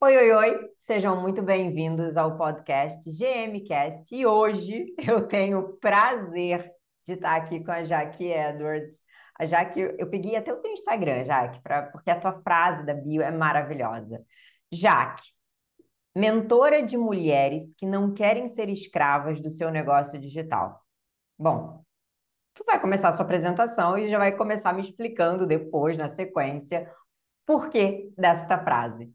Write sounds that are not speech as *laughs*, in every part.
Oi, oi, oi, sejam muito bem-vindos ao podcast GMcast e hoje *laughs* eu tenho o prazer de estar aqui com a Jaque Edwards. A Jaque, eu peguei até o teu Instagram, Jaque, pra, porque a tua frase da bio é maravilhosa. Jaque, mentora de mulheres que não querem ser escravas do seu negócio digital. Bom, tu vai começar a sua apresentação e já vai começar me explicando depois, na sequência, por que desta frase.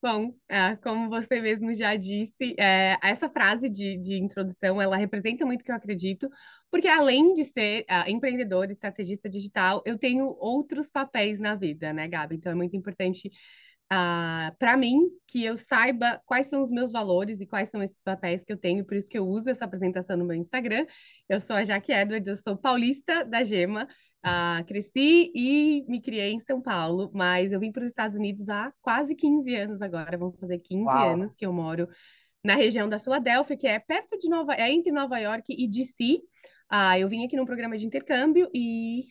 Bom, é, como você mesmo já disse, é, essa frase de, de introdução, ela representa muito o que eu acredito, porque além de ser uh, empreendedor, estrategista digital, eu tenho outros papéis na vida, né, Gabi? Então é muito importante ah, para mim que eu saiba quais são os meus valores e quais são esses papéis que eu tenho, por isso que eu uso essa apresentação no meu Instagram. Eu sou a Jaque Edwards, eu sou paulista da Gema, ah, cresci e me criei em São Paulo, mas eu vim para os Estados Unidos há quase 15 anos agora. Vão fazer 15 Uau. anos que eu moro na região da Filadélfia, que é perto de Nova, é entre Nova York e DC. Ah, eu vim aqui num programa de intercâmbio e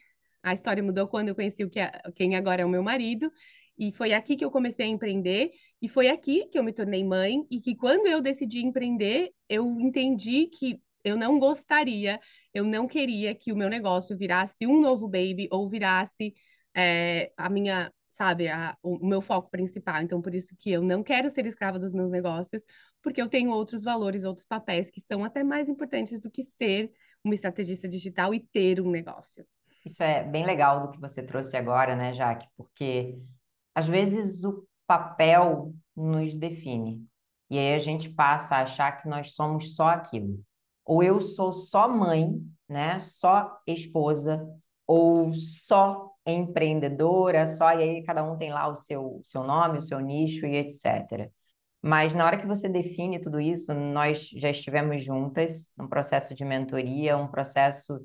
a história mudou quando eu conheci o que é, quem agora é o meu marido. E foi aqui que eu comecei a empreender, e foi aqui que eu me tornei mãe, e que quando eu decidi empreender, eu entendi que eu não gostaria, eu não queria que o meu negócio virasse um novo baby ou virasse é, a minha, sabe, a, o meu foco principal. Então, por isso que eu não quero ser escrava dos meus negócios, porque eu tenho outros valores, outros papéis que são até mais importantes do que ser uma estrategista digital e ter um negócio. Isso é bem legal do que você trouxe agora, né, Jaque? Porque às vezes o papel nos define. E aí a gente passa a achar que nós somos só aquilo ou eu sou só mãe, né? Só esposa, ou só empreendedora, só e aí cada um tem lá o seu, seu nome, o seu nicho e etc. Mas na hora que você define tudo isso, nós já estivemos juntas num processo de mentoria, um processo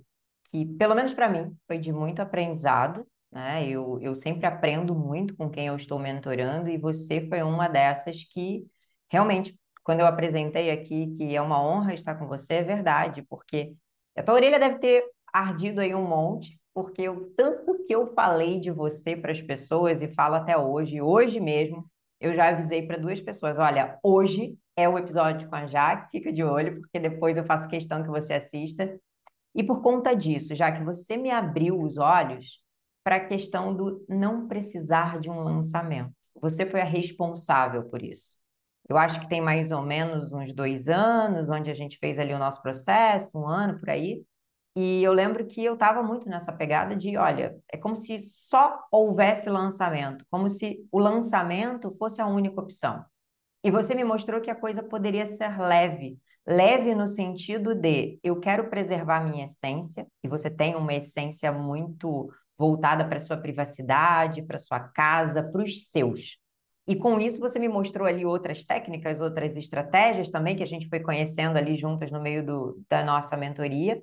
que, pelo menos para mim, foi de muito aprendizado, né? Eu, eu sempre aprendo muito com quem eu estou mentorando e você foi uma dessas que realmente quando eu apresentei aqui que é uma honra estar com você, é verdade, porque a tua orelha deve ter ardido aí um monte, porque o tanto que eu falei de você para as pessoas e falo até hoje, hoje mesmo, eu já avisei para duas pessoas, olha, hoje é o episódio com a Jaque, fica de olho, porque depois eu faço questão que você assista. E por conta disso, já que você me abriu os olhos para a questão do não precisar de um lançamento. Você foi a responsável por isso. Eu acho que tem mais ou menos uns dois anos, onde a gente fez ali o nosso processo, um ano por aí. E eu lembro que eu estava muito nessa pegada de, olha, é como se só houvesse lançamento, como se o lançamento fosse a única opção. E você me mostrou que a coisa poderia ser leve. Leve no sentido de eu quero preservar a minha essência, e você tem uma essência muito voltada para sua privacidade, para sua casa, para os seus. E com isso você me mostrou ali outras técnicas, outras estratégias também que a gente foi conhecendo ali juntas no meio do, da nossa mentoria.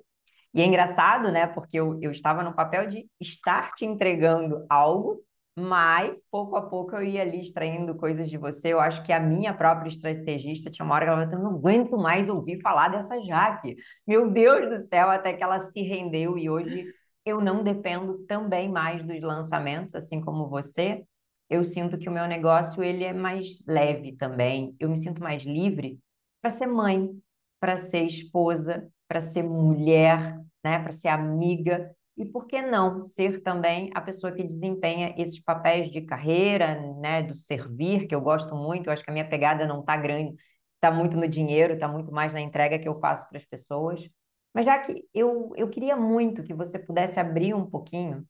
E é engraçado, né? Porque eu, eu estava no papel de estar te entregando algo, mas pouco a pouco eu ia ali extraindo coisas de você. Eu acho que a minha própria estrategista tinha uma hora que ela falou: não aguento mais ouvir falar dessa Jaque. Meu Deus do céu, até que ela se rendeu e hoje eu não dependo também mais dos lançamentos, assim como você eu sinto que o meu negócio ele é mais leve também. Eu me sinto mais livre para ser mãe, para ser esposa, para ser mulher, né, para ser amiga e por que não ser também a pessoa que desempenha esses papéis de carreira, né, do servir, que eu gosto muito. Eu acho que a minha pegada não está grande, está muito no dinheiro, está muito mais na entrega que eu faço para as pessoas. Mas já que eu, eu queria muito que você pudesse abrir um pouquinho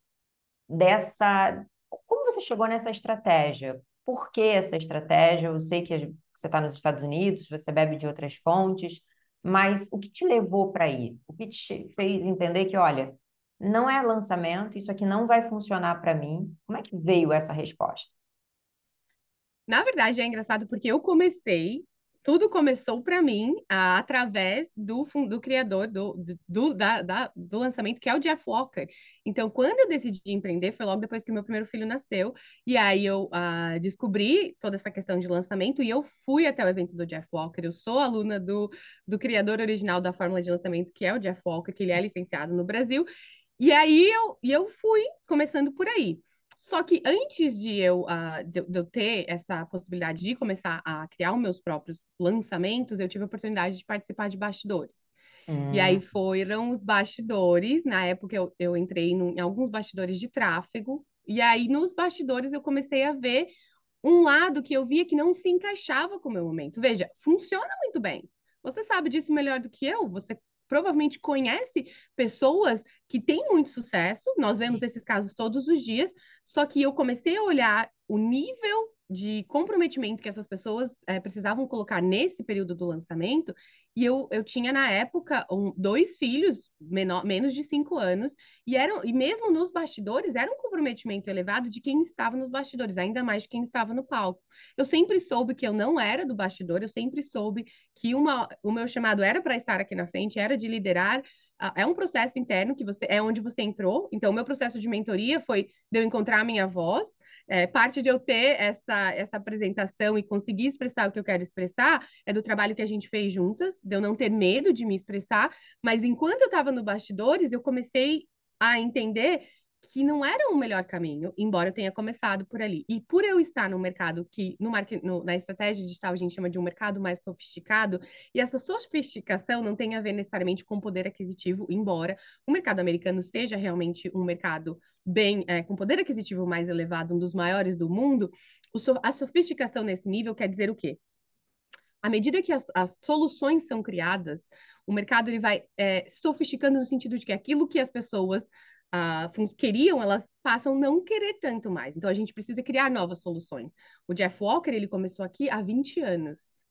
dessa como você chegou nessa estratégia? Por que essa estratégia? Eu sei que você está nos Estados Unidos, você bebe de outras fontes, mas o que te levou para aí? O que te fez entender que, olha, não é lançamento, isso aqui não vai funcionar para mim? Como é que veio essa resposta? Na verdade, é engraçado porque eu comecei tudo começou para mim através do, do criador do, do, da, da, do lançamento, que é o Jeff Walker. Então, quando eu decidi empreender, foi logo depois que o meu primeiro filho nasceu. E aí eu ah, descobri toda essa questão de lançamento e eu fui até o evento do Jeff Walker. Eu sou aluna do, do criador original da fórmula de lançamento, que é o Jeff Walker, que ele é licenciado no Brasil. E aí eu, eu fui começando por aí. Só que antes de eu, uh, de, de, eu ter essa possibilidade de começar a criar os meus próprios lançamentos, eu tive a oportunidade de participar de bastidores. Hum. E aí hum. foram os bastidores. Na época eu, eu entrei em alguns bastidores de tráfego. E aí nos bastidores eu comecei a ver um lado que eu via que não se encaixava com o meu momento. Veja, funciona muito bem. Você sabe disso melhor do que eu. Você provavelmente conhece pessoas que têm muito sucesso. Nós vemos esses casos todos os dias. Só que eu comecei a olhar o nível de comprometimento que essas pessoas é, precisavam colocar nesse período do lançamento. E eu, eu tinha, na época, um, dois filhos, menor, menos de cinco anos, e, eram, e mesmo nos bastidores, era um comprometimento elevado de quem estava nos bastidores, ainda mais de quem estava no palco. Eu sempre soube que eu não era do bastidor, eu sempre soube que uma, o meu chamado era para estar aqui na frente, era de liderar é um processo interno que você é onde você entrou. Então, o meu processo de mentoria foi de eu encontrar a minha voz. É, parte de eu ter essa, essa apresentação e conseguir expressar o que eu quero expressar é do trabalho que a gente fez juntas, de eu não ter medo de me expressar. Mas enquanto eu estava no bastidores, eu comecei a entender que não era o melhor caminho, embora eu tenha começado por ali. E por eu estar no mercado que, no, no, na estratégia digital, a gente chama de um mercado mais sofisticado, e essa sofisticação não tem a ver necessariamente com poder aquisitivo, embora o mercado americano seja realmente um mercado bem, é, com poder aquisitivo mais elevado, um dos maiores do mundo, a sofisticação nesse nível quer dizer o quê? à medida que as, as, soluções são criadas, o mercado ele vai é, sofisticando no sentido de que aquilo que as pessoas uh, queriam, elas passam a não querer tanto mais. Então a gente precisa criar novas soluções. O Jeff Walker, ele começou aqui há 20 anos.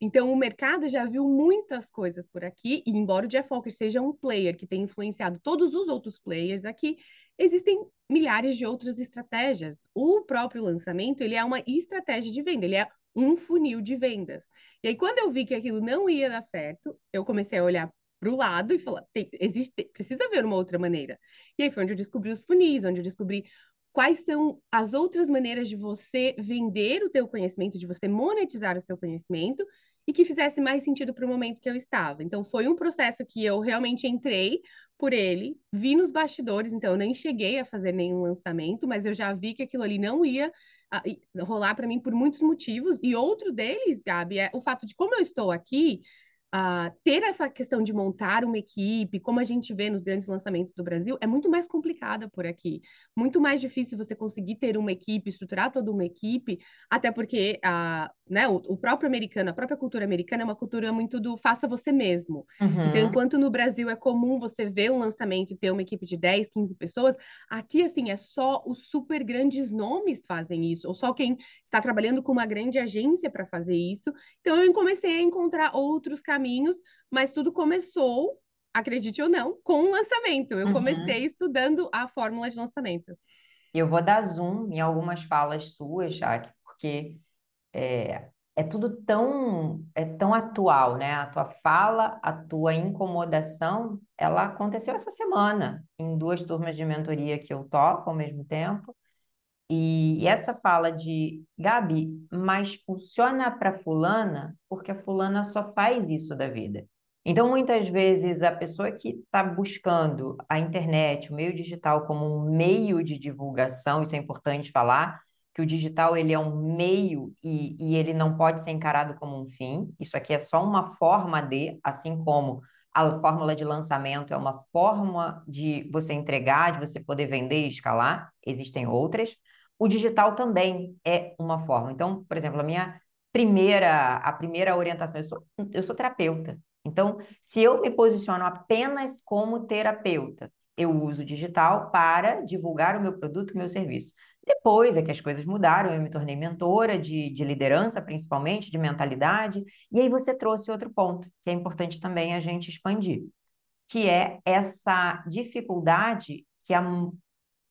Então, o mercado já viu muitas coisas por aqui, e embora o Jeff Walker seja um player que tem influenciado todos os outros players aqui, existem milhares de outras estratégias. O próprio lançamento, ele é uma estratégia de venda, ele é um funil de vendas. E aí, quando eu vi que aquilo não ia dar certo, eu comecei a olhar para o lado e falar, tem, existe, precisa haver uma outra maneira. E aí foi onde eu descobri os funis, onde eu descobri quais são as outras maneiras de você vender o teu conhecimento, de você monetizar o seu conhecimento e que fizesse mais sentido para o momento que eu estava. Então foi um processo que eu realmente entrei por ele, vi nos bastidores, então eu nem cheguei a fazer nenhum lançamento, mas eu já vi que aquilo ali não ia rolar para mim por muitos motivos, e outro deles, Gabi, é o fato de como eu estou aqui, Uh, ter essa questão de montar uma equipe, como a gente vê nos grandes lançamentos do Brasil, é muito mais complicada por aqui. Muito mais difícil você conseguir ter uma equipe, estruturar toda uma equipe, até porque uh, né, o, o, próprio americano, a própria cultura americana é uma cultura muito do faça você mesmo. Uhum. Então, enquanto no Brasil é comum você ver um lançamento e ter uma equipe de 10, 15 pessoas, aqui, assim, é só os super grandes nomes fazem isso, ou só quem está trabalhando com uma grande agência para fazer isso. Então, eu comecei a encontrar outros caminhos caminhos, mas tudo começou, acredite ou não, com o lançamento. Eu uhum. comecei estudando a fórmula de lançamento. Eu vou dar zoom em algumas falas suas, Jaque, porque é, é tudo tão, é tão atual, né? A tua fala, a tua incomodação, ela aconteceu essa semana, em duas turmas de mentoria que eu toco ao mesmo tempo. E essa fala de Gabi, mas funciona para fulana porque a fulana só faz isso da vida. Então, muitas vezes, a pessoa que está buscando a internet, o meio digital como um meio de divulgação, isso é importante falar, que o digital ele é um meio e, e ele não pode ser encarado como um fim. Isso aqui é só uma forma de, assim como a fórmula de lançamento é uma forma de você entregar, de você poder vender e escalar, existem outras. O digital também é uma forma. Então, por exemplo, a minha primeira, a primeira orientação, eu sou, eu sou terapeuta. Então, se eu me posiciono apenas como terapeuta, eu uso digital para divulgar o meu produto, o meu serviço. Depois é que as coisas mudaram, eu me tornei mentora de, de liderança, principalmente, de mentalidade, e aí você trouxe outro ponto, que é importante também a gente expandir, que é essa dificuldade que a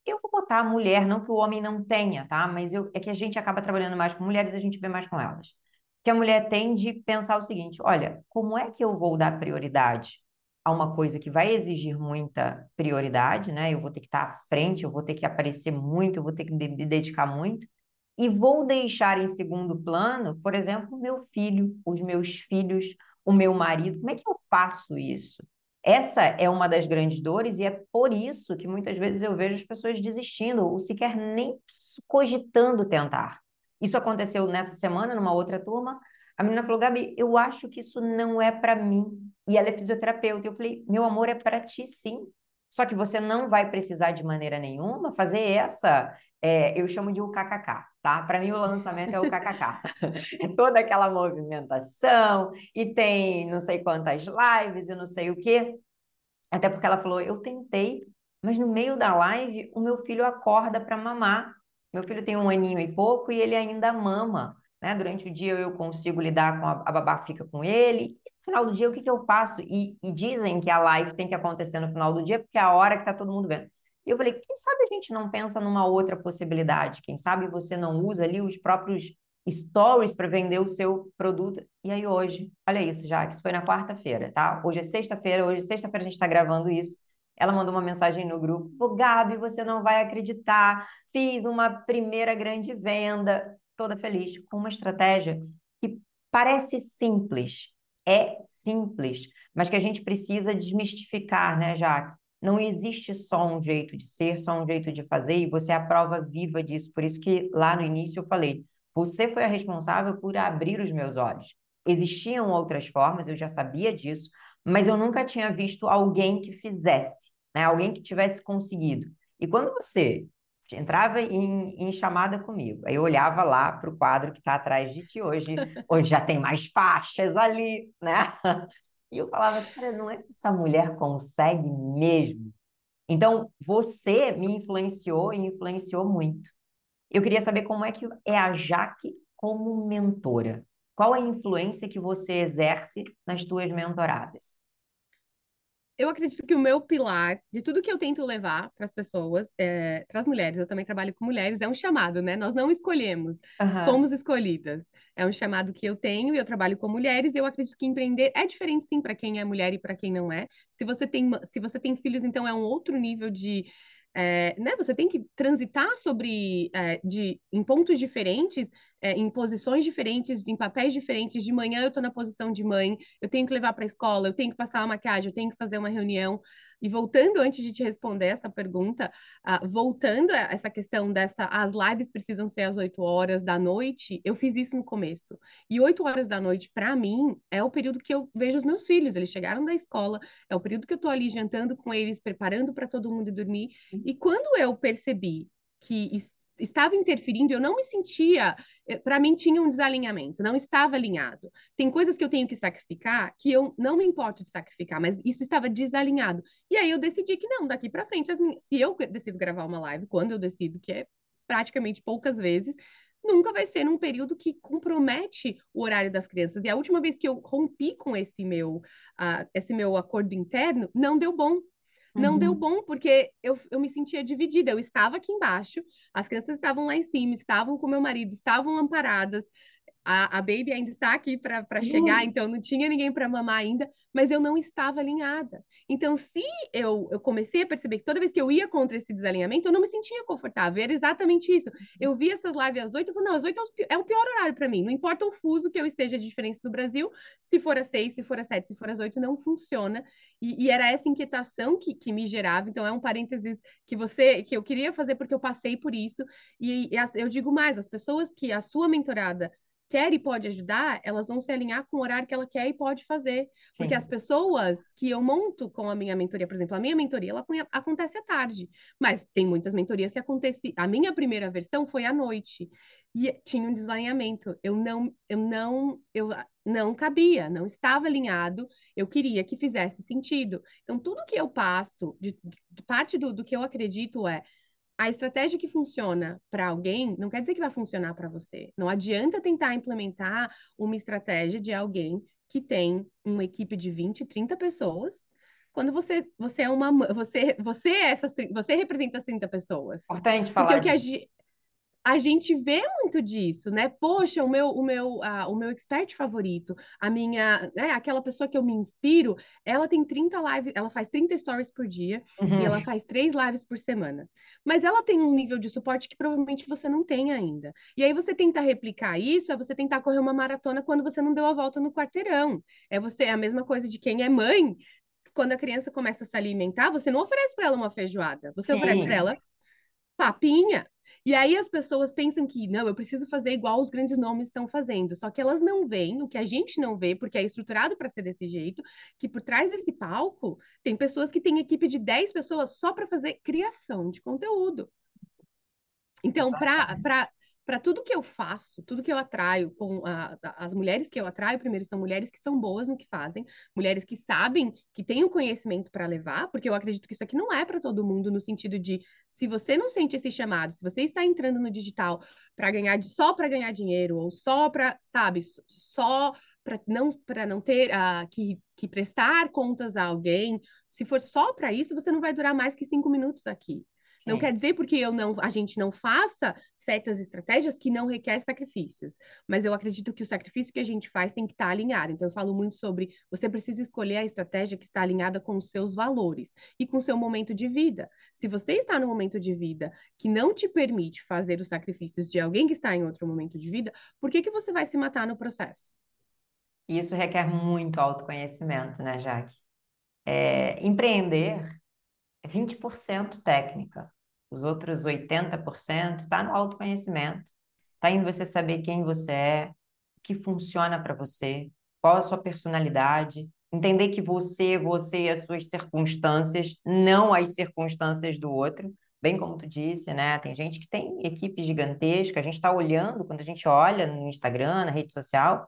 eu vou botar a mulher, não que o homem não tenha, tá? Mas eu, é que a gente acaba trabalhando mais com mulheres, a gente vê mais com elas. Que a mulher tem de pensar o seguinte: olha, como é que eu vou dar prioridade a uma coisa que vai exigir muita prioridade, né? Eu vou ter que estar à frente, eu vou ter que aparecer muito, eu vou ter que me dedicar muito. E vou deixar em segundo plano, por exemplo, meu filho, os meus filhos, o meu marido. Como é que eu faço isso? Essa é uma das grandes dores e é por isso que muitas vezes eu vejo as pessoas desistindo ou sequer nem cogitando tentar. Isso aconteceu nessa semana numa outra turma. A menina falou: Gabi, eu acho que isso não é para mim. E ela é fisioterapeuta. Eu falei: meu amor, é para ti sim. Só que você não vai precisar de maneira nenhuma fazer essa, é, eu chamo de o kkk, tá? Para mim o lançamento é o kkk. é *laughs* toda aquela movimentação e tem não sei quantas lives e não sei o quê. Até porque ela falou, eu tentei, mas no meio da live o meu filho acorda para mamar. Meu filho tem um aninho e pouco e ele ainda mama. Né? Durante o dia eu consigo lidar com a, a babá fica com ele. No final do dia, o que, que eu faço? E, e dizem que a live tem que acontecer no final do dia, porque é a hora que está todo mundo vendo. E eu falei, quem sabe a gente não pensa numa outra possibilidade? Quem sabe você não usa ali os próprios stories para vender o seu produto? E aí hoje, olha isso, já que isso foi na quarta-feira, tá? Hoje é sexta-feira, hoje sexta-feira a gente está gravando isso. Ela mandou uma mensagem no grupo: Gabi, você não vai acreditar, fiz uma primeira grande venda toda feliz com uma estratégia que parece simples, é simples, mas que a gente precisa desmistificar, né, Jaque? Não existe só um jeito de ser, só um jeito de fazer, e você é a prova viva disso. Por isso que lá no início eu falei: você foi a responsável por abrir os meus olhos. Existiam outras formas, eu já sabia disso, mas eu nunca tinha visto alguém que fizesse, né? alguém que tivesse conseguido. E quando você entrava em, em, chamada comigo. Aí eu olhava lá para o quadro que está atrás de ti hoje, onde já tem mais faixas ali, né? *laughs* E eu falava, cara, não é que essa mulher consegue mesmo? Então, você me influenciou e influenciou muito. Eu queria saber como é que é a Jaque como mentora. Qual a influência que você exerce nas tuas mentoradas? Eu acredito que o meu pilar de tudo que eu tento levar para as pessoas, é, para as mulheres, eu também trabalho com mulheres, é um chamado, né? Nós não escolhemos, uhum. fomos escolhidas. É um chamado que eu tenho e eu trabalho com mulheres. E eu acredito que empreender é diferente, sim, para quem é mulher e para quem não é. Se você tem, se você tem filhos, então é um outro nível de é, né, você tem que transitar sobre é, de, em pontos diferentes, é, em posições diferentes, em papéis diferentes. De manhã eu estou na posição de mãe, eu tenho que levar para a escola, eu tenho que passar uma maquiagem, eu tenho que fazer uma reunião. E voltando, antes de te responder essa pergunta, uh, voltando a essa questão dessa, as lives precisam ser às 8 horas da noite, eu fiz isso no começo. E 8 horas da noite, para mim, é o período que eu vejo os meus filhos. Eles chegaram da escola, é o período que eu estou ali jantando com eles, preparando para todo mundo dormir. E quando eu percebi que estava interferindo, eu não me sentia, eh, para mim tinha um desalinhamento, não estava alinhado. Tem coisas que eu tenho que sacrificar que eu não me importo de sacrificar, mas isso estava desalinhado. E aí eu decidi que não, daqui para frente, se eu decido gravar uma live, quando eu decido, que é praticamente poucas vezes, nunca vai ser num período que compromete o horário das crianças. E a última vez que eu rompi com esse meu, uh, esse meu acordo interno, não deu bom. Não uhum. deu bom, porque eu, eu me sentia dividida. Eu estava aqui embaixo, as crianças estavam lá em cima, estavam com meu marido, estavam amparadas, a, a Baby ainda está aqui para chegar, então não tinha ninguém para mamar ainda, mas eu não estava alinhada. Então, se eu, eu comecei a perceber que toda vez que eu ia contra esse desalinhamento, eu não me sentia confortável. Era exatamente isso. Eu vi essas lives às oito, eu falei, não, às oito é, é o pior horário para mim. Não importa o fuso que eu esteja de diferença do Brasil, se for às seis, se for às sete, se for às oito, não funciona. E, e, era essa inquietação que, que me gerava. Então, é um parênteses que você que eu queria fazer porque eu passei por isso. E, e eu digo mais, as pessoas que a sua mentorada quer e pode ajudar, elas vão se alinhar com o horário que ela quer e pode fazer. Sim. Porque as pessoas que eu monto com a minha mentoria, por exemplo, a minha mentoria, ela acontece à tarde, mas tem muitas mentorias que acontecem. A minha primeira versão foi à noite e tinha um desalinhamento. Eu não, eu não, eu não cabia, não estava alinhado. Eu queria que fizesse sentido. Então, tudo que eu passo, de, de parte do, do que eu acredito é a estratégia que funciona para alguém não quer dizer que vai funcionar para você. Não adianta tentar implementar uma estratégia de alguém que tem uma equipe de 20, 30 pessoas, quando você, você é uma você você é essas você representa as 30 pessoas. Importante falar. Porque o que a, a gente vê muito disso, né? Poxa, o meu, o meu, o meu expert favorito, a minha, né, aquela pessoa que eu me inspiro, ela tem 30 lives, ela faz 30 stories por dia uhum. e ela faz três lives por semana. Mas ela tem um nível de suporte que provavelmente você não tem ainda. E aí você tenta replicar isso, é você tentar correr uma maratona quando você não deu a volta no quarteirão. É você, é a mesma coisa de quem é mãe quando a criança começa a se alimentar, você não oferece para ela uma feijoada, você Sim. oferece para ela papinha. E aí as pessoas pensam que, não, eu preciso fazer igual os grandes nomes estão fazendo. Só que elas não veem o que a gente não vê, porque é estruturado para ser desse jeito, que por trás desse palco tem pessoas que têm equipe de 10 pessoas só para fazer criação de conteúdo. Então, para para tudo que eu faço, tudo que eu atraio com a, as mulheres que eu atraio, primeiro são mulheres que são boas no que fazem, mulheres que sabem, que têm o conhecimento para levar, porque eu acredito que isso aqui não é para todo mundo no sentido de se você não sente esse chamado, se você está entrando no digital para ganhar só para ganhar dinheiro ou só para, sabe, só para não para não ter uh, que, que prestar contas a alguém, se for só para isso, você não vai durar mais que cinco minutos aqui. Não quer dizer porque eu não, a gente não faça certas estratégias que não requer sacrifícios. Mas eu acredito que o sacrifício que a gente faz tem que estar alinhado. Então, eu falo muito sobre você precisa escolher a estratégia que está alinhada com os seus valores e com o seu momento de vida. Se você está no momento de vida que não te permite fazer os sacrifícios de alguém que está em outro momento de vida, por que, que você vai se matar no processo? Isso requer muito autoconhecimento, né, Jaque? É, empreender é 20% técnica. Os outros 80% está no autoconhecimento. Está em você saber quem você é, o que funciona para você, qual a sua personalidade, entender que você, você e as suas circunstâncias, não as circunstâncias do outro. Bem como tu disse, né? Tem gente que tem equipe gigantesca, a gente está olhando, quando a gente olha no Instagram, na rede social,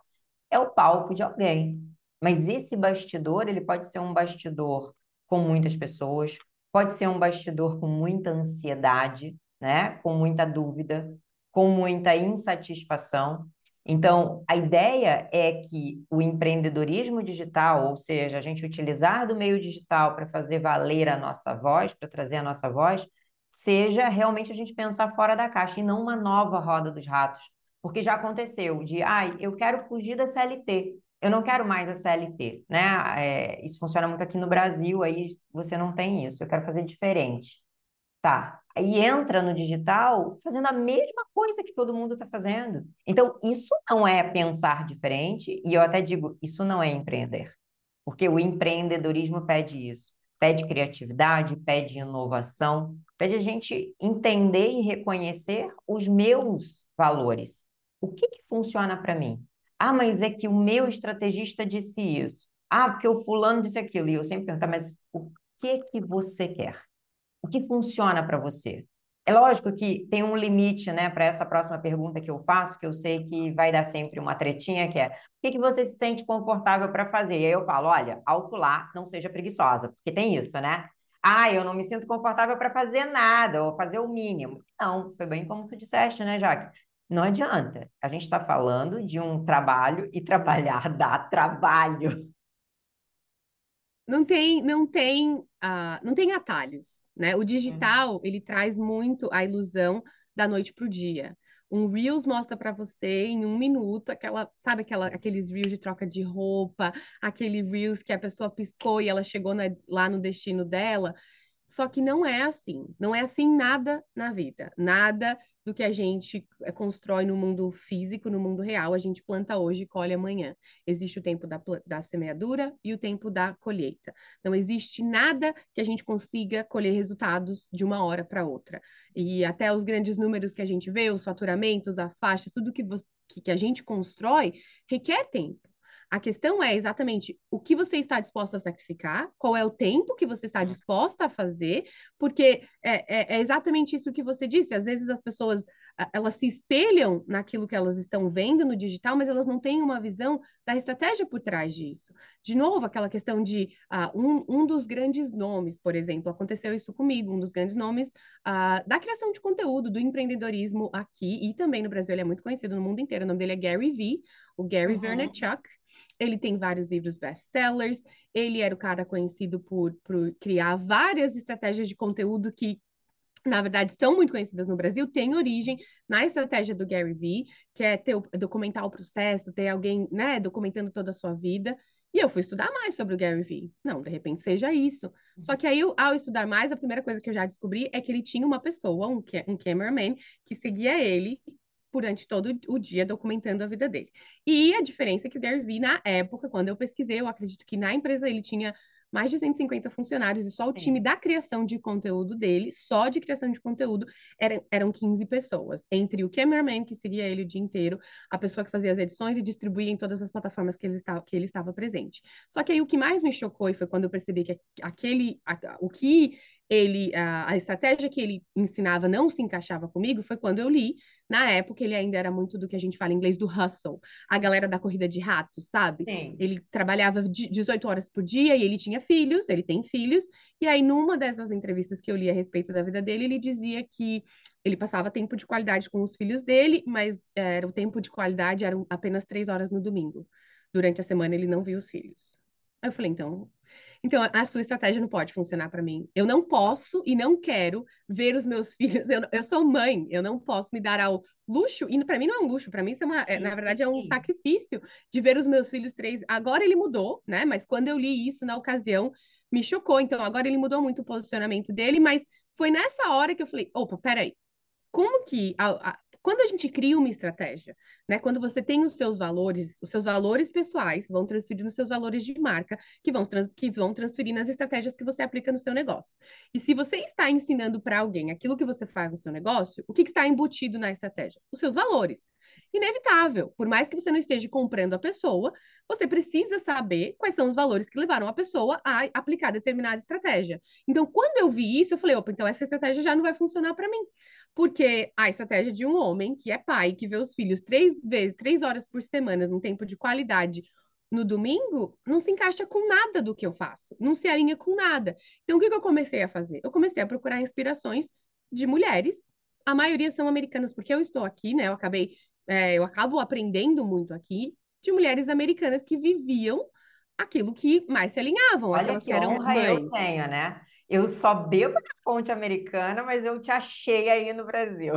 é o palco de alguém. Mas esse bastidor, ele pode ser um bastidor com muitas pessoas, pode ser um bastidor com muita ansiedade, né? Com muita dúvida, com muita insatisfação. Então, a ideia é que o empreendedorismo digital, ou seja, a gente utilizar do meio digital para fazer valer a nossa voz, para trazer a nossa voz, seja realmente a gente pensar fora da caixa e não uma nova roda dos ratos. Porque já aconteceu de, ai, eu quero fugir da CLT eu não quero mais a CLT, né? É, isso funciona muito aqui no Brasil, aí você não tem isso, eu quero fazer diferente. Tá, aí entra no digital fazendo a mesma coisa que todo mundo está fazendo. Então, isso não é pensar diferente, e eu até digo, isso não é empreender. Porque o empreendedorismo pede isso. Pede criatividade, pede inovação, pede a gente entender e reconhecer os meus valores. O que, que funciona para mim? Ah, mas é que o meu estrategista disse isso. Ah, porque o fulano disse aquilo. E eu sempre pergunto, mas o que que você quer? O que funciona para você? É lógico que tem um limite, né, para essa próxima pergunta que eu faço, que eu sei que vai dar sempre uma tretinha, que é: o que, que você se sente confortável para fazer? E aí eu falo: olha, alto lá, não seja preguiçosa, porque tem isso, né? Ah, eu não me sinto confortável para fazer nada, ou fazer o mínimo. Não, foi bem como tu disseste, né, Jaque? Não adianta. A gente está falando de um trabalho e trabalhar *laughs* dá trabalho. Não tem, não tem, uh, não tem atalhos, né? O digital uhum. ele traz muito a ilusão da noite para o dia. Um Reels mostra para você em um minuto aquela, sabe, aquela, aqueles Reels de troca de roupa, aquele Reels que a pessoa piscou e ela chegou na, lá no destino dela. Só que não é assim. Não é assim nada na vida. Nada do que a gente eh, constrói no mundo físico, no mundo real, a gente planta hoje e colhe amanhã. Existe o tempo da, da semeadura e o tempo da colheita. Não existe nada que a gente consiga colher resultados de uma hora para outra. E até os grandes números que a gente vê, os faturamentos, as faixas, tudo que, você, que, que a gente constrói, requer tempo. A questão é exatamente o que você está disposto a sacrificar, qual é o tempo que você está disposta a fazer, porque é, é, é exatamente isso que você disse. Às vezes as pessoas elas se espelham naquilo que elas estão vendo no digital, mas elas não têm uma visão da estratégia por trás disso. De novo, aquela questão de uh, um, um dos grandes nomes, por exemplo, aconteceu isso comigo, um dos grandes nomes uh, da criação de conteúdo, do empreendedorismo aqui e também no Brasil, ele é muito conhecido no mundo inteiro, o nome dele é Gary Vee, o Gary uhum. Vaynerchuk, ele tem vários livros best-sellers, ele era o cara conhecido por, por criar várias estratégias de conteúdo que na verdade, são muito conhecidas no Brasil, tem origem na estratégia do Gary Vee, que é ter, documentar o processo, ter alguém, né, documentando toda a sua vida. E eu fui estudar mais sobre o Gary Vee. Não, de repente seja isso. Só que aí, ao estudar mais, a primeira coisa que eu já descobri é que ele tinha uma pessoa, um, um cameraman, que seguia ele durante todo o dia documentando a vida dele. E a diferença é que o Gary Vee, na época, quando eu pesquisei, eu acredito que na empresa ele tinha mais de 150 funcionários e só o time da criação de conteúdo dele, só de criação de conteúdo, eram, eram 15 pessoas. Entre o cameraman, que seguia ele o dia inteiro, a pessoa que fazia as edições e distribuía em todas as plataformas que ele estava, que ele estava presente. Só que aí o que mais me chocou e foi quando eu percebi que aquele, o que ele a, a, estratégia que ele ensinava não se encaixava comigo foi quando eu li. Na época, ele ainda era muito do que a gente fala em inglês do hustle, a galera da corrida de ratos, sabe? Sim. Ele trabalhava 18 horas por dia e ele tinha filhos, ele tem filhos. E aí, numa dessas entrevistas que eu li a respeito da vida dele, ele dizia que ele passava tempo de qualidade com os filhos dele, mas era o tempo de qualidade eram apenas três horas no domingo. Durante a semana ele não via os filhos. Aí eu falei, então, então, a sua estratégia não pode funcionar para mim. Eu não posso e não quero ver os meus *laughs* filhos. Eu, eu sou mãe, eu não posso me dar ao luxo, e para mim não é um luxo, para mim isso é uma, é, na verdade é um sacrifício de ver os meus filhos três. Agora ele mudou, né? Mas quando eu li isso na ocasião, me chocou. Então, agora ele mudou muito o posicionamento dele, mas foi nessa hora que eu falei: opa, peraí. Como que a, a, quando a gente cria uma estratégia, né? Quando você tem os seus valores, os seus valores pessoais vão transferir nos seus valores de marca, que vão, trans, que vão transferir nas estratégias que você aplica no seu negócio. E se você está ensinando para alguém aquilo que você faz no seu negócio, o que, que está embutido na estratégia? Os seus valores inevitável. Por mais que você não esteja comprando a pessoa, você precisa saber quais são os valores que levaram a pessoa a aplicar determinada estratégia. Então, quando eu vi isso, eu falei, opa, então essa estratégia já não vai funcionar para mim. Porque a estratégia de um homem que é pai, que vê os filhos três vezes, três horas por semana, num tempo de qualidade, no domingo, não se encaixa com nada do que eu faço, não se alinha com nada. Então, o que, que eu comecei a fazer? Eu comecei a procurar inspirações de mulheres a maioria são americanas, porque eu estou aqui, né? Eu acabei é, eu acabo aprendendo muito aqui de mulheres americanas que viviam aquilo que mais se alinhavam. Olha que honra mães. eu tenho, né? Eu só bebo da fonte americana, mas eu te achei aí no Brasil.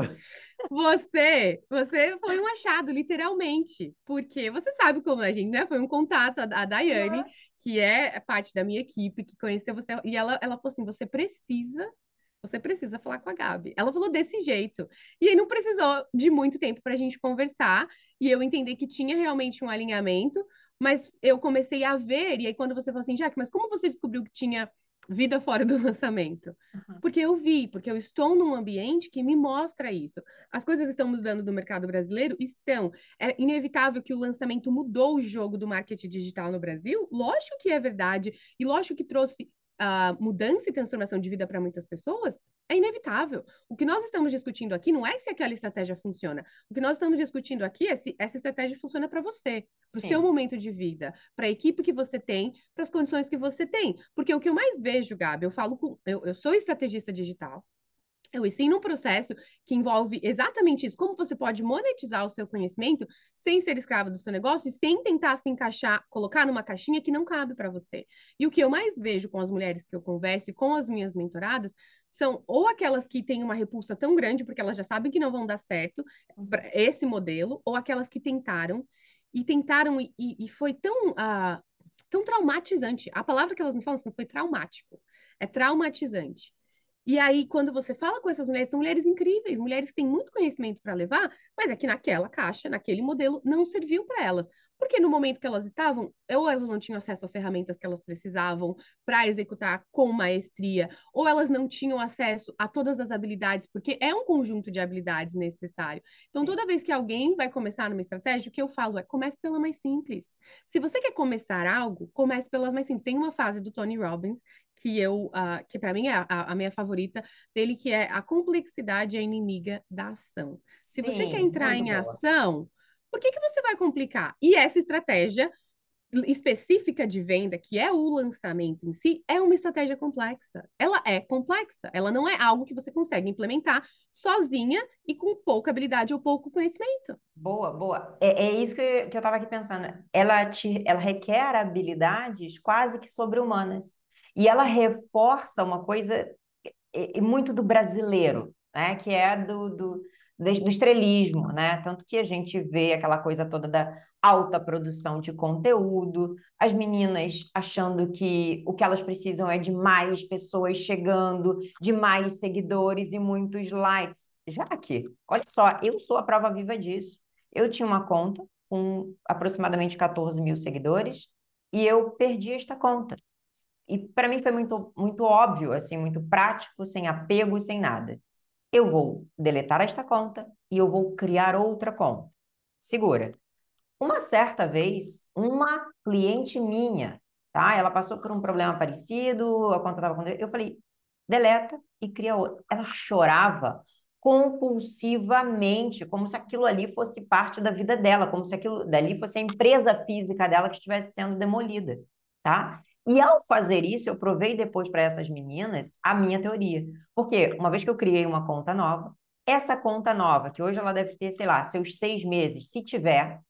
Você, você foi um achado, literalmente, porque você sabe como a gente, né? Foi um contato, a, a Daiane, uhum. que é parte da minha equipe, que conheceu você, e ela, ela falou assim: você precisa você precisa falar com a Gabi. Ela falou desse jeito. E aí não precisou de muito tempo para a gente conversar e eu entender que tinha realmente um alinhamento, mas eu comecei a ver, e aí quando você falou assim, Jack, mas como você descobriu que tinha vida *laughs* fora do lançamento? Uhum. Porque eu vi, porque eu estou num ambiente que me mostra isso. As coisas estão mudando no mercado brasileiro? Estão. É inevitável que o lançamento mudou o jogo do marketing digital no Brasil? Lógico que é verdade, e lógico que trouxe a mudança e transformação de vida para muitas pessoas é inevitável. O que nós estamos discutindo aqui não é se aquela estratégia funciona. O que nós estamos discutindo aqui é se essa estratégia funciona para você, para o seu momento de vida, para a equipe que você tem, para as condições que você tem. Porque o que eu mais vejo, Gabi, eu falo com. Eu, eu sou estrategista digital, eu ensino um processo que envolve exatamente isso, como você pode monetizar o seu conhecimento sem ser escravo do seu negócio e sem tentar se encaixar, colocar numa caixinha que não cabe para você. E o que eu mais vejo com as mulheres que eu converso e com as minhas mentoradas são ou aquelas que têm uma repulsa tão grande porque elas já sabem que não vão dar certo para esse modelo, ou aquelas que tentaram e tentaram e, e foi tão, uh, tão traumatizante. A palavra que elas me falam foi traumático. É traumatizante e aí, quando você fala com essas mulheres, são mulheres incríveis, mulheres que têm muito conhecimento para levar, mas é que naquela caixa, naquele modelo, não serviu para elas. Porque no momento que elas estavam, ou elas não tinham acesso às ferramentas que elas precisavam para executar com maestria, ou elas não tinham acesso a todas as habilidades, porque é um conjunto de habilidades necessário. Então, Sim. toda vez que alguém vai começar numa estratégia, o que eu falo é comece pela mais simples. Se você quer começar algo, comece pela mais simples. Tem uma fase do Tony Robbins que eu, uh, que para mim é a, a, minha favorita dele, que é a complexidade é inimiga da ação. Se Sim, você quer entrar em boa. ação por que, que você vai complicar? E essa estratégia específica de venda, que é o lançamento em si, é uma estratégia complexa. Ela é complexa. Ela não é algo que você consegue implementar sozinha e com pouca habilidade ou pouco conhecimento. Boa, boa. É, é isso que eu, estava aqui pensando. Ela, te, ela requer habilidades quase que sobre-humanas. E ela reforça uma coisa muito do brasileiro, né? Que é do, do do estrelismo, né? Tanto que a gente vê aquela coisa toda da alta produção de conteúdo, as meninas achando que o que elas precisam é de mais pessoas chegando, de mais seguidores e muitos likes. Já que, olha só, eu sou a prova viva disso. Eu tinha uma conta com aproximadamente 14 mil seguidores e eu perdi esta conta. e para mim foi muito, muito óbvio, assim, muito prático, sem apego, sem nada. Eu vou deletar esta conta e eu vou criar outra conta. Segura. Uma certa vez, uma cliente minha, tá? Ela passou por um problema parecido, a conta estava com... Eu falei, deleta e cria outra. Ela chorava compulsivamente, como se aquilo ali fosse parte da vida dela, como se aquilo dali fosse a empresa física dela que estivesse sendo demolida, tá? E ao fazer isso, eu provei depois para essas meninas a minha teoria. Porque uma vez que eu criei uma conta nova, essa conta nova, que hoje ela deve ter, sei lá, seus seis meses, se tiver,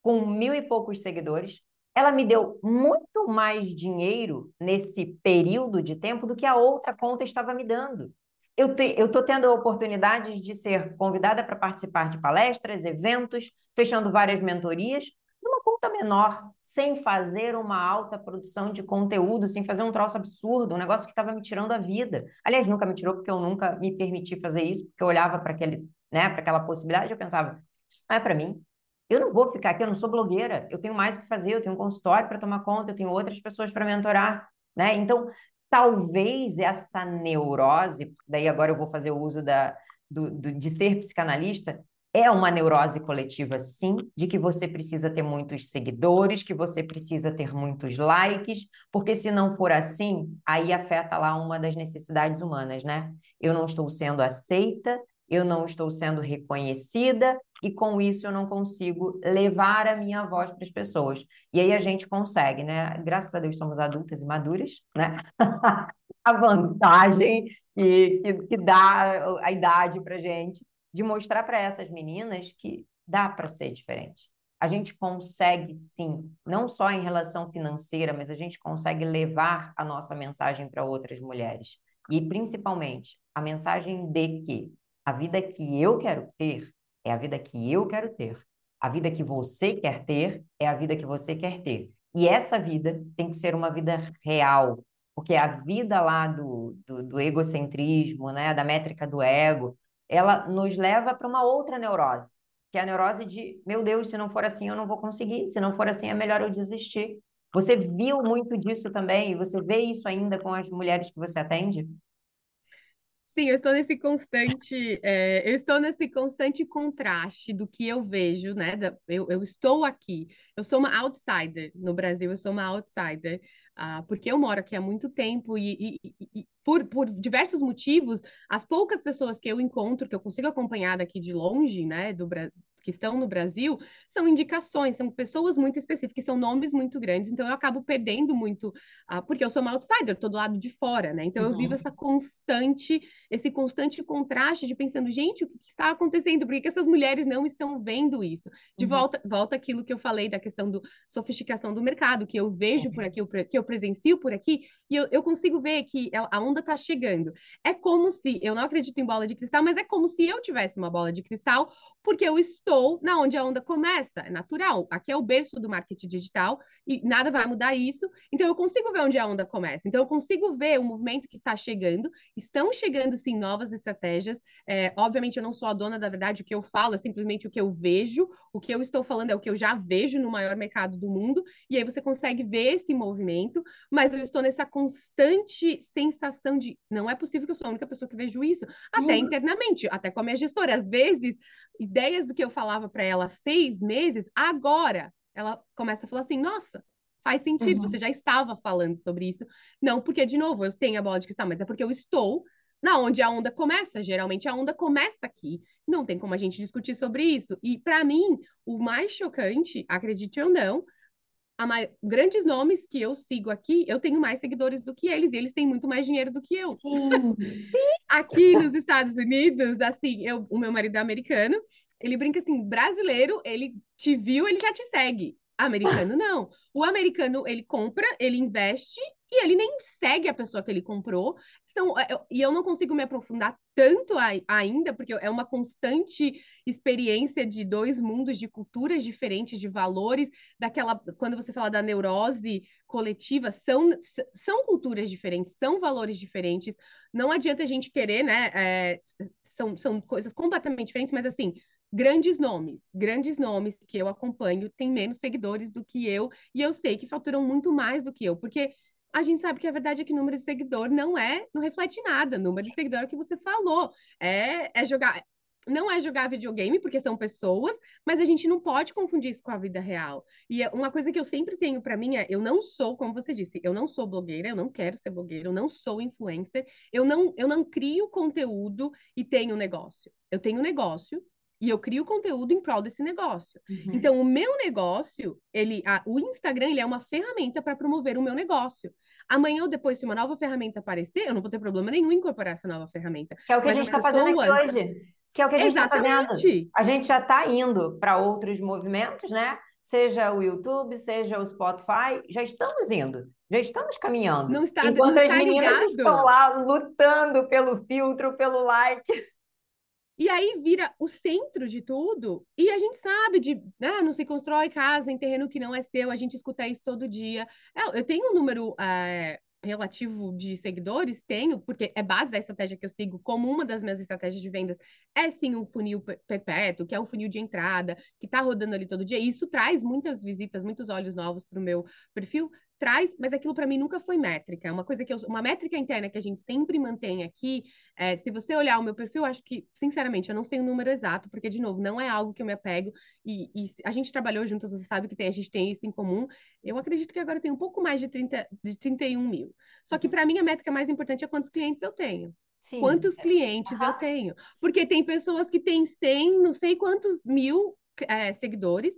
com mil e poucos seguidores, ela me deu muito mais dinheiro nesse período de tempo do que a outra conta estava me dando. Eu estou tendo a oportunidade de ser convidada para participar de palestras, eventos, fechando várias mentorias, numa conta menor, sem fazer uma alta produção de conteúdo, sem fazer um troço absurdo, um negócio que estava me tirando a vida. Aliás, nunca me tirou, porque eu nunca me permiti fazer isso, porque eu olhava para aquele, né, para aquela possibilidade eu pensava, isso não é para mim. Eu não vou ficar aqui, eu não sou blogueira, eu tenho mais o que fazer, eu tenho um consultório para tomar conta, eu tenho outras pessoas para mentorar, né? Então, talvez essa neurose, daí agora eu vou fazer o uso da, do, do, de ser psicanalista, é uma neurose coletiva, sim, de que você precisa ter muitos seguidores, que você precisa ter muitos likes, porque se não for assim, aí afeta lá uma das necessidades humanas, né? Eu não estou sendo aceita, eu não estou sendo reconhecida e com isso eu não consigo levar a minha voz para as pessoas. E aí a gente consegue, né? Graças a Deus somos adultas e maduras, né? *laughs* a vantagem que, que, que dá a idade para gente de mostrar para essas meninas que dá para ser diferente. A gente consegue sim, não só em relação financeira, mas a gente consegue levar a nossa mensagem para outras mulheres. E principalmente a mensagem de que a vida que eu quero ter é a vida que eu quero ter. A vida que você quer ter é a vida que você quer ter. E essa vida tem que ser uma vida real, porque a vida lá do, do, do egocentrismo, né, da métrica do ego, ela nos leva para uma outra neurose, que é a neurose de, meu Deus, se não for assim eu não vou conseguir, se não for assim é melhor eu desistir. Você viu muito disso também, e você vê isso ainda com as mulheres que você atende? Sim, eu estou nesse constante, é, eu estou nesse constante contraste do que eu vejo, né? Da, eu, eu, estou aqui, eu sou uma outsider no Brasil, eu sou uma outsider, uh, porque eu moro aqui há muito tempo e, e, e, por, por diversos motivos, as poucas pessoas que eu encontro, que eu consigo acompanhar daqui de longe, né, do, que estão no Brasil são indicações, são pessoas muito específicas, são nomes muito grandes, então eu acabo perdendo muito, uh, porque eu sou uma outsider, tô do lado de fora, né? Então uhum. eu vivo uhum. essa constante, esse constante contraste de pensando, gente, o que, está acontecendo? Por que, que, essas mulheres não estão vendo isso? De uhum. volta, volta aquilo que eu falei da questão do sofisticação do mercado, que eu vejo Sim. por aqui, que eu presencio por aqui, e eu, eu consigo ver que a onda está chegando. É como se, eu não acredito em bola de cristal, mas é como se eu tivesse uma bola de cristal, porque eu estou estou na onde a onda começa, é natural. Aqui é o berço do marketing digital e nada vai mudar isso. Então eu consigo ver onde a onda começa. Então eu consigo ver o movimento que está chegando. Estão chegando sim novas estratégias. É, obviamente eu não sou a dona da verdade. O que eu falo é simplesmente o que eu vejo. O que eu estou falando é o que eu já vejo no maior mercado do mundo. E aí você consegue ver esse movimento. Mas eu estou nessa constante sensação de não é possível que eu sou a única pessoa que vejo isso. Até hum. internamente, até com a minha gestora. Às vezes ideias do que eu falava para ela há seis meses, agora ela começa a falar assim: nossa, faz sentido, uhum. você já estava falando sobre isso. Não porque, de novo, eu tenho a bola de cristal, mas é porque eu estou na onde a onda começa. Geralmente a onda começa aqui. Não tem como a gente discutir sobre isso. E para mim, o mais chocante, acredite ou não, mai... grandes nomes que eu sigo aqui, eu tenho mais seguidores do que eles, e eles têm muito mais dinheiro do que eu. Sim, sim. Aqui nos Estados Unidos, assim, eu, o meu marido é americano, ele brinca assim, brasileiro, ele te viu, ele já te segue. Americano não. O americano, ele compra, ele investe e ele nem segue a pessoa que ele comprou. São, é, e eu não consigo me aprofundar tanto ainda, porque é uma constante experiência de dois mundos, de culturas diferentes, de valores, daquela. Quando você fala da neurose coletiva, são, são culturas diferentes, são valores diferentes. Não adianta a gente querer, né? É, são, são coisas completamente diferentes, mas assim, grandes nomes, grandes nomes que eu acompanho têm menos seguidores do que eu, e eu sei que faturam muito mais do que eu, porque a gente sabe que a verdade é que número de seguidor não é, não reflete nada. Número de seguidor é o que você falou. É, é jogar. Não é jogar videogame, porque são pessoas, mas a gente não pode confundir isso com a vida real. E é uma coisa que eu sempre tenho para mim é: eu não sou, como você disse, eu não sou blogueira, eu não quero ser blogueira, eu não sou influencer, eu não, eu não crio conteúdo e tenho negócio. Eu tenho negócio, e eu crio conteúdo em prol desse negócio. Uhum. Então, o meu negócio, ele, a, o Instagram, ele é uma ferramenta para promover o meu negócio. Amanhã ou depois, se uma nova ferramenta aparecer, eu não vou ter problema nenhum em incorporar essa nova ferramenta. Que é o que Mas a gente está fazendo aqui hoje. Que é o que a gente está fazendo. A gente já está indo para outros movimentos, né? Seja o YouTube, seja o Spotify, já estamos indo, já estamos caminhando. Não está, Enquanto não as meninas ligado. estão lá lutando pelo filtro, pelo like. E aí vira o centro de tudo, e a gente sabe de, ah, não se constrói casa em terreno que não é seu, a gente escuta isso todo dia. É, eu tenho um número é, relativo de seguidores, tenho, porque é base da estratégia que eu sigo, como uma das minhas estratégias de vendas, é sim um funil perpétuo, que é um funil de entrada, que está rodando ali todo dia. E isso traz muitas visitas, muitos olhos novos para o meu perfil, traz, mas aquilo para mim nunca foi métrica. É uma coisa que eu, uma métrica interna que a gente sempre mantém aqui, é, se você olhar o meu perfil, acho que, sinceramente, eu não sei o número exato, porque, de novo, não é algo que eu me apego, e, e a gente trabalhou juntas, você sabe que tem, a gente tem isso em comum. Eu acredito que agora eu tenho um pouco mais de, 30, de 31 mil. Só que, para mim, a métrica mais importante é quantos clientes eu tenho. Sim. Quantos clientes uhum. eu tenho? Porque tem pessoas que têm 100, não sei quantos mil é, seguidores,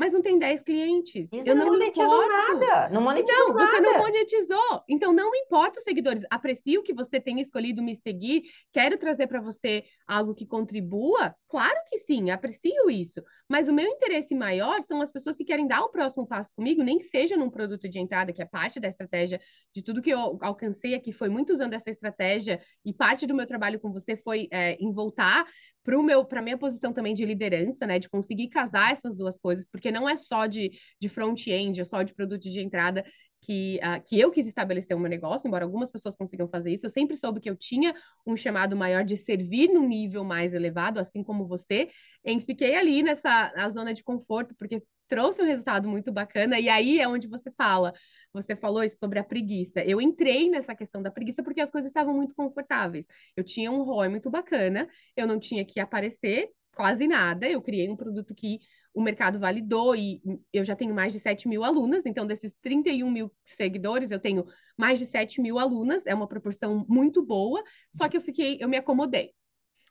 mas não tem 10 clientes. Isso eu não, não monetizou nada. Não monetizou não, nada. você não monetizou. Então não importa os seguidores. Aprecio que você tenha escolhido me seguir. Quero trazer para você algo que contribua. Claro que sim, aprecio isso. Mas o meu interesse maior são as pessoas que querem dar o próximo passo comigo, nem que seja num produto de entrada, que é parte da estratégia de tudo que eu alcancei aqui, foi muito usando essa estratégia, e parte do meu trabalho com você foi é, em voltar para meu para minha posição também de liderança, né, de conseguir casar essas duas coisas, porque não é só de, de front-end, é só de produto de entrada que, uh, que eu quis estabelecer o meu negócio, embora algumas pessoas consigam fazer isso, eu sempre soube que eu tinha um chamado maior de servir num nível mais elevado, assim como você, e fiquei ali nessa na zona de conforto, porque trouxe um resultado muito bacana, e aí é onde você fala, você falou isso sobre a preguiça. Eu entrei nessa questão da preguiça porque as coisas estavam muito confortáveis. Eu tinha um ROI muito bacana, eu não tinha que aparecer quase nada, eu criei um produto que o mercado validou e eu já tenho mais de 7 mil alunas, então desses 31 mil seguidores, eu tenho mais de 7 mil alunas, é uma proporção muito boa, só que eu fiquei, eu me acomodei.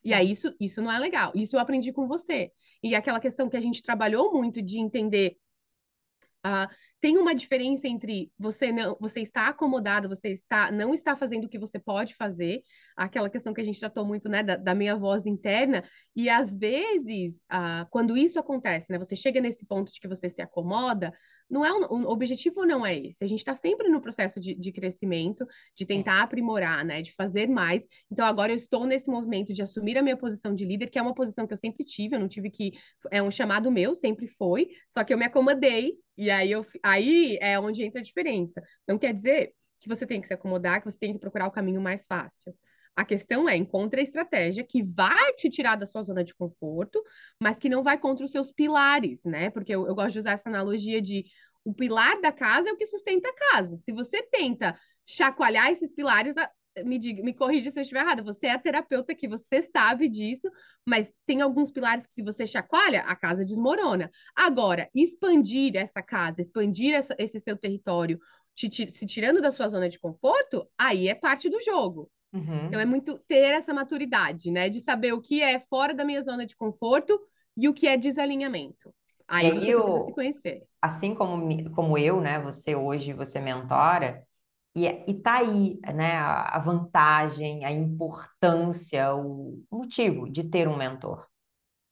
E aí isso, isso não é legal. Isso eu aprendi com você. E aquela questão que a gente trabalhou muito de entender uh, tem uma diferença entre você não, você está acomodado, você está não está fazendo o que você pode fazer, aquela questão que a gente tratou muito, né, da, da minha voz interna, e às vezes, ah, quando isso acontece, né, você chega nesse ponto de que você se acomoda, não é um, o objetivo não é esse. A gente está sempre no processo de, de crescimento, de tentar aprimorar, né? De fazer mais. Então agora eu estou nesse movimento de assumir a minha posição de líder, que é uma posição que eu sempre tive, eu não tive que. É um chamado meu, sempre foi, só que eu me acomodei, e aí, eu, aí é onde entra a diferença. Não quer dizer que você tem que se acomodar, que você tem que procurar o caminho mais fácil. A questão é, encontre a estratégia que vai te tirar da sua zona de conforto, mas que não vai contra os seus pilares, né? Porque eu, eu gosto de usar essa analogia de o pilar da casa é o que sustenta a casa. Se você tenta chacoalhar esses pilares, me, diga, me corrija se eu estiver errada, você é a terapeuta que você sabe disso, mas tem alguns pilares que se você chacoalha, a casa desmorona. Agora, expandir essa casa, expandir essa, esse seu território, te, se tirando da sua zona de conforto, aí é parte do jogo. Uhum. Então é muito ter essa maturidade, né? De saber o que é fora da minha zona de conforto e o que é desalinhamento. Aí, aí você eu, se conhecer. Assim como, como eu, né? Você hoje, você mentora, e, e tá aí, né? A, a vantagem, a importância, o motivo de ter um mentor.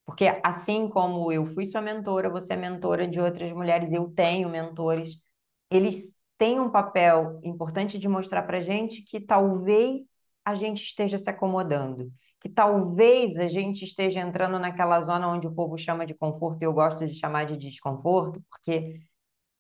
Porque assim como eu fui sua mentora, você é mentora de outras mulheres, eu tenho mentores, eles têm um papel importante de mostrar para gente que talvez a gente esteja se acomodando, que talvez a gente esteja entrando naquela zona onde o povo chama de conforto e eu gosto de chamar de desconforto, porque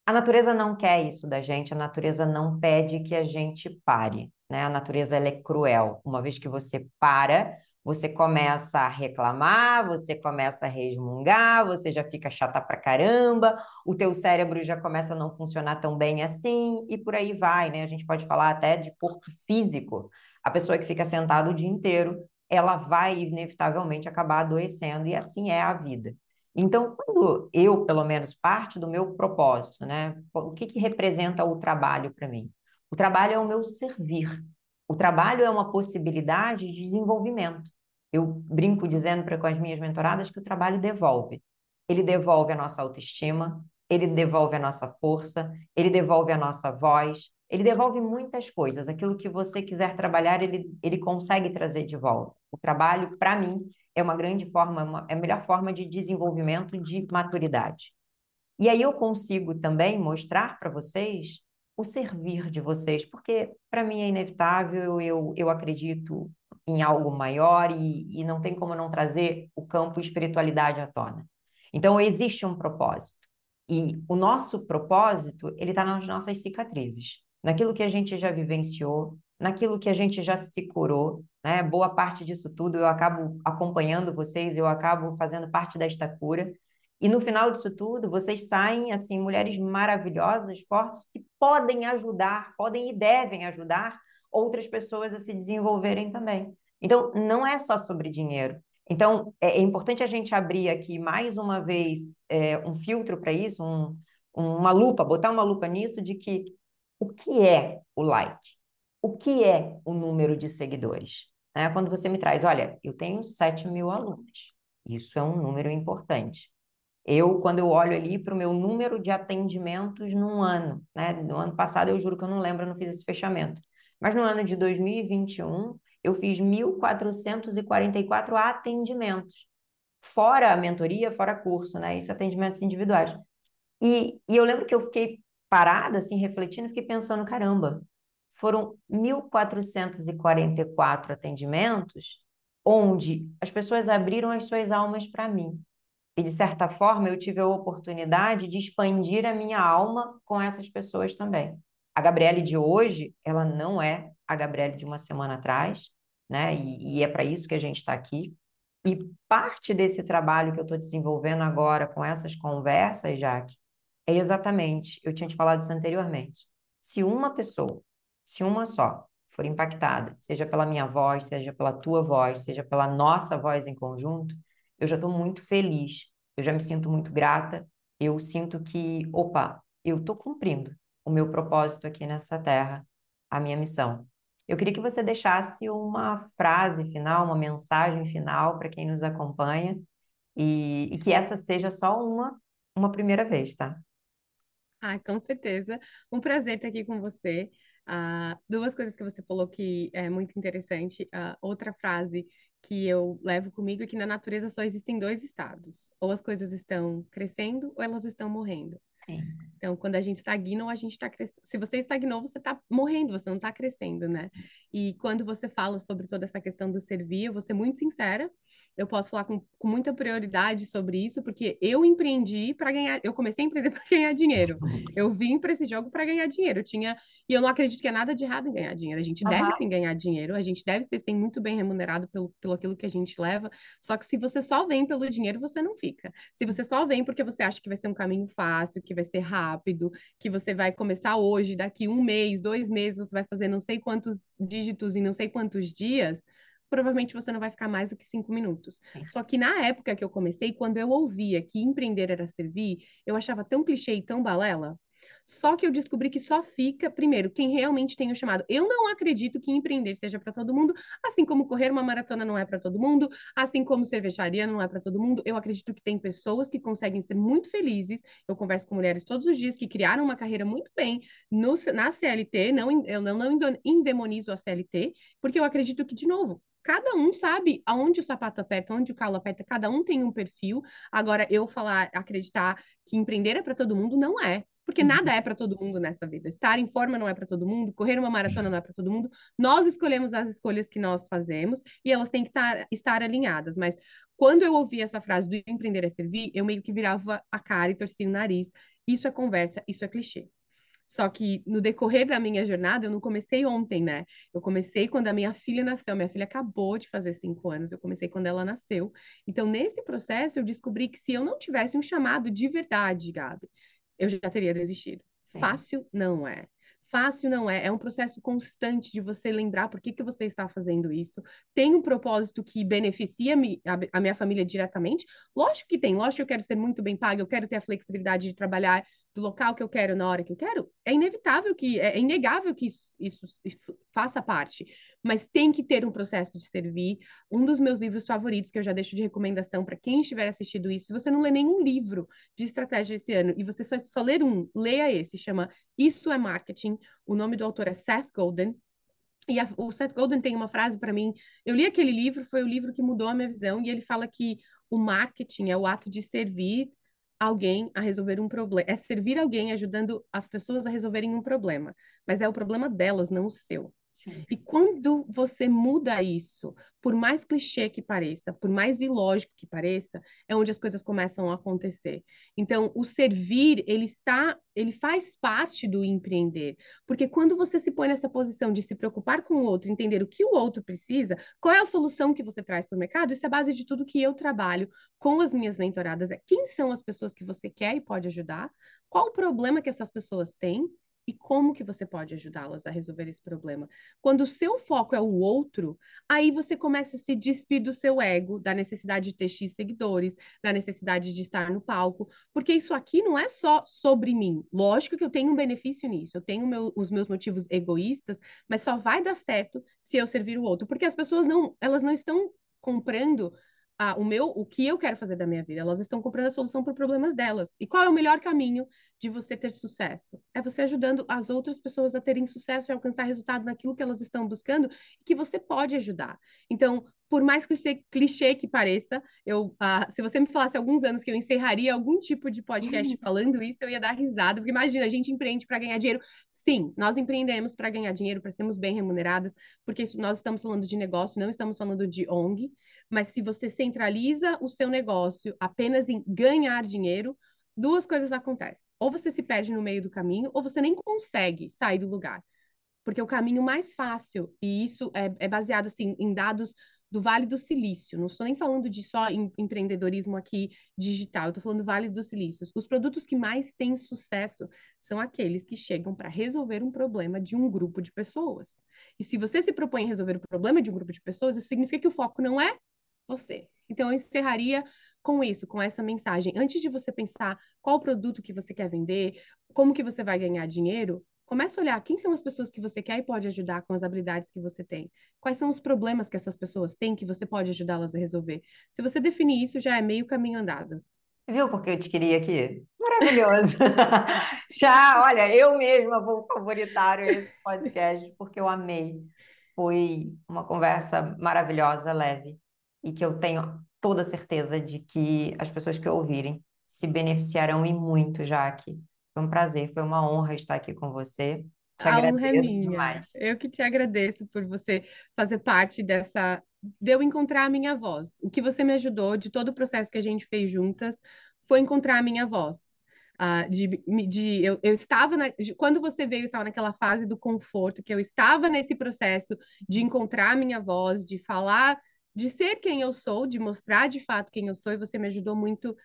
a natureza não quer isso da gente, a natureza não pede que a gente pare, né? A natureza ela é cruel. Uma vez que você para, você começa a reclamar, você começa a resmungar, você já fica chata pra caramba, o teu cérebro já começa a não funcionar tão bem assim, e por aí vai, né? A gente pode falar até de corpo físico. A pessoa que fica sentada o dia inteiro, ela vai inevitavelmente acabar adoecendo, e assim é a vida. Então, quando eu, pelo menos, parte do meu propósito, né? O que, que representa o trabalho para mim? O trabalho é o meu servir. O trabalho é uma possibilidade de desenvolvimento. Eu brinco dizendo para com as minhas mentoradas que o trabalho devolve. Ele devolve a nossa autoestima, ele devolve a nossa força, ele devolve a nossa voz, ele devolve muitas coisas. Aquilo que você quiser trabalhar, ele, ele consegue trazer de volta. O trabalho, para mim, é uma grande forma, uma, é a melhor forma de desenvolvimento de maturidade. E aí eu consigo também mostrar para vocês o servir de vocês, porque para mim é inevitável, eu, eu acredito em algo maior e, e não tem como não trazer o campo espiritualidade à tona. Então, existe um propósito. E o nosso propósito, ele está nas nossas cicatrizes, naquilo que a gente já vivenciou, naquilo que a gente já se curou, né? Boa parte disso tudo eu acabo acompanhando vocês, eu acabo fazendo parte desta cura. E no final disso tudo, vocês saem assim mulheres maravilhosas, fortes que podem ajudar, podem e devem ajudar outras pessoas a se desenvolverem também. Então, não é só sobre dinheiro. Então, é, é importante a gente abrir aqui mais uma vez é, um filtro para isso, um, uma lupa, botar uma lupa nisso de que o que é o like? O que é o número de seguidores? É, quando você me traz, olha, eu tenho 7 mil alunos, isso é um número importante. Eu, quando eu olho ali para o meu número de atendimentos num ano, né? No ano passado, eu juro que eu não lembro, eu não fiz esse fechamento. Mas no ano de 2021, eu fiz 1.444 atendimentos, fora a mentoria, fora curso, né? Isso atendimentos individuais. E, e eu lembro que eu fiquei parada, assim, refletindo, fiquei pensando, caramba, foram 1.444 atendimentos onde as pessoas abriram as suas almas para mim. E, de certa forma, eu tive a oportunidade de expandir a minha alma com essas pessoas também. A Gabriele de hoje, ela não é a Gabriele de uma semana atrás, né? E, e é para isso que a gente está aqui. E parte desse trabalho que eu estou desenvolvendo agora com essas conversas, Jaque, é exatamente, eu tinha te falado isso anteriormente. Se uma pessoa, se uma só, for impactada, seja pela minha voz, seja pela tua voz, seja pela nossa voz em conjunto, eu já estou muito feliz, eu já me sinto muito grata, eu sinto que, opa, eu estou cumprindo, o meu propósito aqui nessa terra, a minha missão. Eu queria que você deixasse uma frase final, uma mensagem final para quem nos acompanha e, e, que essa seja só uma, uma primeira vez, tá? Ah, com certeza. Um prazer estar aqui com você. Uh, duas coisas que você falou que é muito interessante. Uh, outra frase que eu levo comigo é que na natureza só existem dois estados. Ou as coisas estão crescendo ou elas estão morrendo. Sim. Então, quando a gente estagna a gente está crescendo. Se você estagnou, você está morrendo, você não está crescendo, né? E quando você fala sobre toda essa questão do servir, eu vou ser muito sincera eu posso falar com, com muita prioridade sobre isso, porque eu empreendi para ganhar, eu comecei a empreender *laughs* para ganhar dinheiro. *laughs* Eu vim para esse jogo para ganhar dinheiro. Eu tinha, e eu não acredito que é nada de errado em ganhar dinheiro. A gente uhum. deve sim ganhar dinheiro, a gente deve ser sim, muito bem remunerado pelo, pelo aquilo que a gente leva. Só que se você só vem pelo dinheiro, você não fica. Se você só vem porque você acha que vai ser um caminho fácil, que vai ser rápido, que você vai começar hoje, daqui um mês, dois meses, você vai fazer não sei quantos dígitos em não sei quantos dias provavelmente você não vai ficar mais do que cinco minutos. Só que na época que eu comecei, quando eu ouvia que empreender era servir, eu achava tão clichê e tão balela. Só que eu descobri que só fica, primeiro, quem realmente tem o chamado. Eu não acredito que empreender seja para todo mundo, assim como correr uma maratona não é para todo mundo, assim como cervejaria não é para todo mundo. Eu acredito que tem pessoas que conseguem ser muito felizes. Eu converso com mulheres todos os dias que criaram uma carreira muito bem no, na CLT, não, eu não, não endemonizo a CLT, porque eu acredito que, de novo, cada um sabe aonde o sapato aperta, onde o calo aperta, cada um tem um perfil. Agora, eu falar, acreditar que empreender é para todo mundo, não é. Porque uhum. nada é para todo mundo nessa vida. Estar em forma não é para todo mundo, correr uma maratona não é para todo mundo. Nós escolhemos as escolhas que nós fazemos e elas têm que estar, estar alinhadas. Mas quando eu ouvi essa frase do empreender é servir, eu meio que virava a cara e torcia o nariz. Isso é conversa, isso é clichê. Só que no decorrer da minha jornada, eu não comecei ontem, né? Eu comecei quando a minha filha nasceu. Minha filha acabou de fazer cinco anos, eu comecei quando ela nasceu. Então, nesse processo, eu descobri que se eu não tivesse um chamado de verdade, Gabi, eu já teria desistido. Sim. Fácil não é. Fácil não é, é um processo constante de você lembrar por que, que você está fazendo isso. Tem um propósito que beneficia a, minha família diretamente? Lógico que tem, lógico que eu quero ser muito bem paga, eu quero ter a flexibilidade de trabalhar do local que eu quero na hora que eu quero, é inevitável que, é, é inegável que isso, isso, faça parte, mas tem que ter um processo de servir. Um dos meus livros favoritos, que eu já deixo de recomendação para quem estiver assistindo isso, se você não lê nenhum livro de estratégia esse ano e você só, só ler um, leia esse, chama Isso é Marketing. O nome do autor é Seth Golden. E a, o Seth Golden tem uma frase para mim. Eu li aquele livro, foi o livro que mudou a minha visão, e ele fala que o marketing é o ato de servir alguém a resolver um problema. É servir alguém ajudando as pessoas a resolverem um problema. Mas é o problema delas, não o seu. Sim. E quando você muda isso, por mais clichê que pareça, por mais ilógico que pareça, é onde as coisas começam a acontecer. Então, o servir, ele está, ele faz parte do empreender, porque quando você se põe nessa posição de se preocupar com o outro, entender o que o outro precisa, qual é a solução que você traz para o mercado, isso é a base de tudo que eu trabalho com as minhas mentoradas, é quem são as pessoas que você quer e pode ajudar, qual o problema que essas pessoas têm e como que você pode ajudá-las a resolver esse problema. Quando o seu foco é o outro, aí você começa a se despir do seu ego, da necessidade de ter X seguidores, da necessidade de estar no palco, porque isso aqui não é só sobre mim. Lógico que eu tenho um benefício nisso, eu tenho meu, os meus motivos egoístas, mas só vai dar certo se eu servir o outro, porque as pessoas não, elas não estão comprando ah, o meu, o que eu quero fazer da minha vida. Elas estão comprando a solução para problemas delas. E qual é o melhor caminho de você ter sucesso? É você ajudando as outras pessoas a terem sucesso e alcançar resultado naquilo que elas estão buscando e que você pode ajudar. Então, por mais clichê, clichê que pareça, eu, uh, se você me falasse alguns anos que eu encerraria algum tipo de podcast *laughs* falando isso, eu ia dar risada, porque imagina, a gente empreende para ganhar dinheiro. Sim, nós empreendemos para ganhar dinheiro, para sermos bem remuneradas, porque nós estamos falando de negócio, não estamos falando de ONG, mas se você centraliza o seu negócio apenas em ganhar dinheiro, duas coisas acontecem. Ou você se perde no meio do caminho, ou você nem consegue sair do lugar. Porque o caminho mais fácil, e isso é, é baseado assim, em dados do Vale do Silício. Não estou nem falando de só em, empreendedorismo aqui digital, estou falando do Vale do Silício. Os produtos que mais têm sucesso são aqueles que chegam para resolver um problema de um grupo de pessoas. E se você se propõe a resolver o problema de um grupo de pessoas, isso significa que o foco não é você. Então, eu encerraria com isso, com essa mensagem. Antes de você pensar qual produto que você quer vender, como que você vai ganhar dinheiro, comece a olhar quem são as pessoas que você quer e pode ajudar com as habilidades que você tem. Quais são os problemas que essas pessoas têm que você pode ajudá-las a resolver. Se você definir isso, já é meio caminho andado. Viu porque eu te queria aqui? Maravilhoso. *laughs* Já, olha, eu mesma vou favoritar esse podcast porque eu amei. Foi uma conversa maravilhosa, leve e que eu tenho toda certeza de que as pessoas que ouvirem se beneficiarão e muito, Jaque. Foi um prazer, foi uma honra estar aqui com você. Te a honra é minha. demais. Eu que te agradeço por você fazer parte dessa de eu encontrar a minha voz. O que você me ajudou de todo o processo que a gente fez juntas foi encontrar a minha voz. Uh, de, de eu, eu estava na, de, quando você veio, eu estava naquela fase do conforto, que eu estava nesse processo de encontrar a minha voz, de falar de ser quem eu sou, de mostrar de fato quem eu sou, e você me ajudou muito.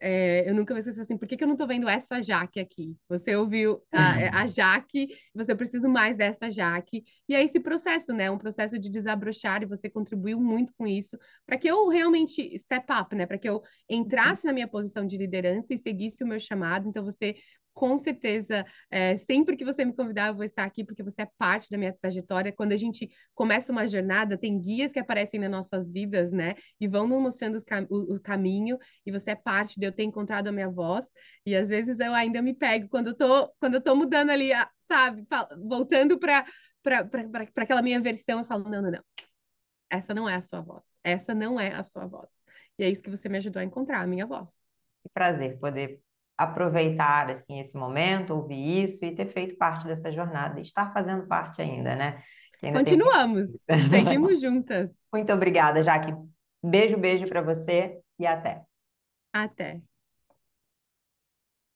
É, eu nunca vou esquecer assim, por que, que eu não estou vendo essa Jaque aqui? Você ouviu a, a Jaque, você precisa mais dessa Jaque. E é esse processo, né? Um processo de desabrochar, e você contribuiu muito com isso, para que eu realmente step up, né? Para que eu entrasse na minha posição de liderança e seguisse o meu chamado. Então, você com certeza, é, sempre que você me convidar, eu vou estar aqui, porque você é parte da minha trajetória. Quando a gente começa uma jornada, tem guias que aparecem nas nossas vidas, né? E vão nos mostrando cam o, o, caminho, e você é parte de eu ter encontrado a minha voz. E às vezes eu ainda me pego quando eu tô, quando eu tô mudando ali, sabe? Voltando para aquela minha versão, eu falo: não, não, não. Essa não é a sua voz. Essa não é a sua voz. E é isso que você me ajudou a encontrar, a minha voz. Que prazer poder aproveitar assim esse momento, ouvir isso e ter feito parte dessa jornada, estar fazendo parte ainda, né? Ainda Continuamos, tem... *laughs* seguimos juntas. Muito obrigada, Jaque. Beijo, beijo para você e até. Até.